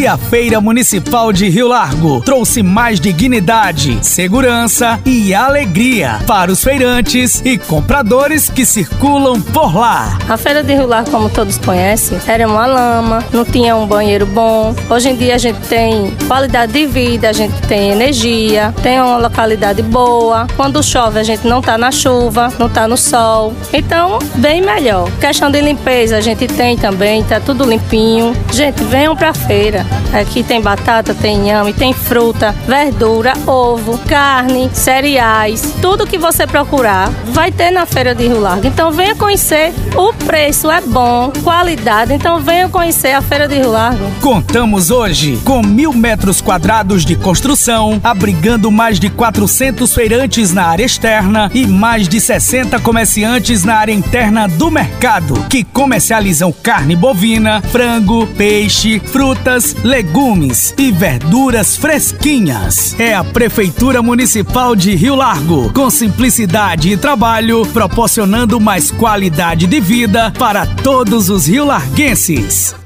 E a Feira Municipal de Rio Largo trouxe mais dignidade, segurança e alegria para os feirantes e compradores que circulam por lá. A Feira de Rio Largo, como todos conhecem, era uma lama, não tinha um banheiro bom. Hoje em dia a gente tem qualidade de vida, a gente tem energia, tem uma localidade boa. Quando chove a gente não tá na chuva, não tá no sol. Então, bem melhor. Questão de limpeza a gente tem também, tá tudo limpinho. Gente, venham pra feira. Aqui tem batata, tem inhame, tem fruta, verdura, ovo, carne, cereais, tudo que você procurar vai ter na feira de Rio Largo. Então venha conhecer. O preço é bom, qualidade. Então venha conhecer a feira de Rio Largo. Contamos hoje com mil metros quadrados de construção, abrigando mais de 400 feirantes na área externa e mais de 60 comerciantes na área interna do mercado, que comercializam carne bovina, frango, peixe, frutas, legumes e verduras fresquinhas. É a Prefeitura Municipal de Rio Largo, com simplicidade e trabalho, proporcionando mais qualidade de vida para todos os rio-larguenses.